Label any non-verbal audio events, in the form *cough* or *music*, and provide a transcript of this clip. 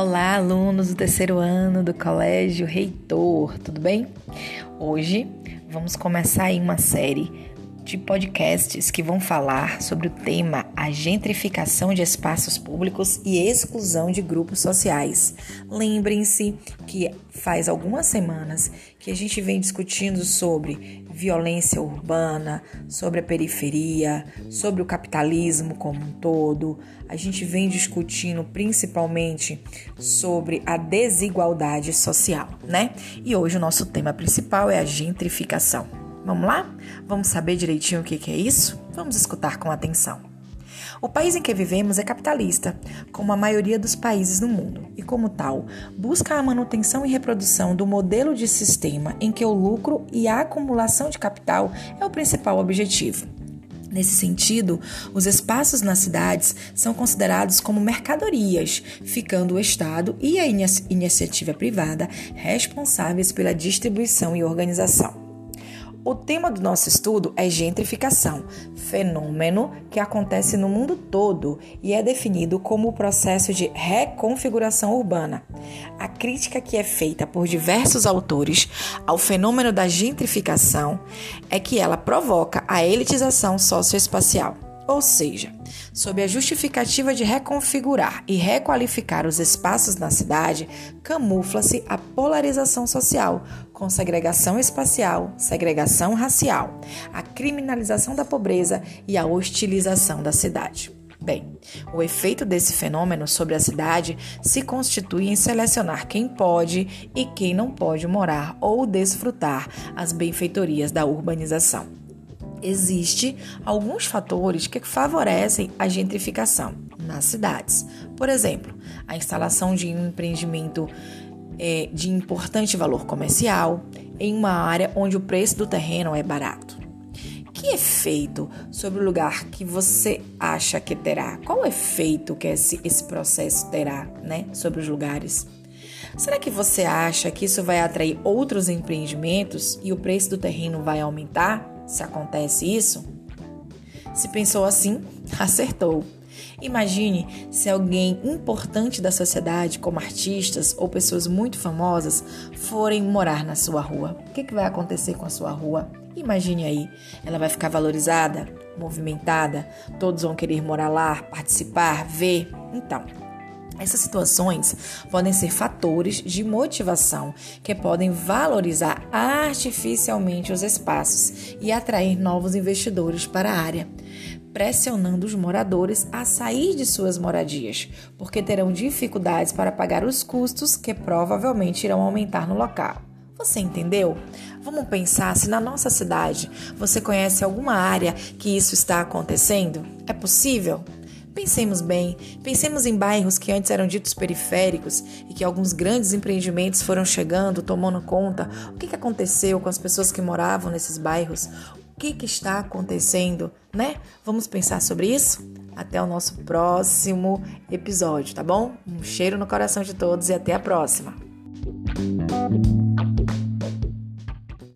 Olá, alunos do terceiro ano do Colégio Reitor, tudo bem? Hoje vamos começar aí uma série de podcasts que vão falar sobre o tema a gentrificação de espaços públicos e exclusão de grupos sociais. Lembrem-se que faz algumas semanas que a gente vem discutindo sobre violência urbana, sobre a periferia, sobre o capitalismo como um todo. A gente vem discutindo principalmente sobre a desigualdade social, né? E hoje o nosso tema principal é a gentrificação. Vamos lá? Vamos saber direitinho o que é isso? Vamos escutar com atenção. O país em que vivemos é capitalista, como a maioria dos países no mundo, e como tal, busca a manutenção e reprodução do modelo de sistema em que o lucro e a acumulação de capital é o principal objetivo. Nesse sentido, os espaços nas cidades são considerados como mercadorias, ficando o Estado e a iniciativa privada responsáveis pela distribuição e organização. O tema do nosso estudo é gentrificação, fenômeno que acontece no mundo todo e é definido como o processo de reconfiguração urbana. A crítica que é feita por diversos autores ao fenômeno da gentrificação é que ela provoca a elitização socioespacial. Ou seja, sob a justificativa de reconfigurar e requalificar os espaços na cidade, camufla-se a polarização social, com segregação espacial, segregação racial, a criminalização da pobreza e a hostilização da cidade. Bem, o efeito desse fenômeno sobre a cidade se constitui em selecionar quem pode e quem não pode morar ou desfrutar as benfeitorias da urbanização. Existem alguns fatores que favorecem a gentrificação nas cidades. Por exemplo, a instalação de um empreendimento é, de importante valor comercial em uma área onde o preço do terreno é barato. Que efeito sobre o lugar que você acha que terá? Qual efeito que esse, esse processo terá né, sobre os lugares? Será que você acha que isso vai atrair outros empreendimentos e o preço do terreno vai aumentar? Se acontece isso, se pensou assim, *laughs* acertou. Imagine se alguém importante da sociedade, como artistas ou pessoas muito famosas, forem morar na sua rua. O que, vai acontecer com a sua rua? Imagine aí, ela vai ficar valorizada, movimentada, todos vão querer morar lá, participar, ver. Então, essas situações podem ser fatores de motivação que podem valorizar artificialmente os espaços e atrair novos investidores para a área, pressionando os moradores a sair de suas moradias, porque terão dificuldades para pagar os custos que provavelmente irão aumentar no local. Você entendeu? Vamos pensar se na nossa cidade você conhece alguma área que isso está acontecendo? É possível? Pensemos bem, pensemos em bairros que antes eram ditos periféricos e que alguns grandes empreendimentos foram chegando, tomando conta. O que, aconteceu com as pessoas que moravam nesses bairros? O que, que está acontecendo, né? Vamos pensar sobre isso? Até o nosso próximo episódio, tá bom? Um cheiro no coração de todos e até a próxima!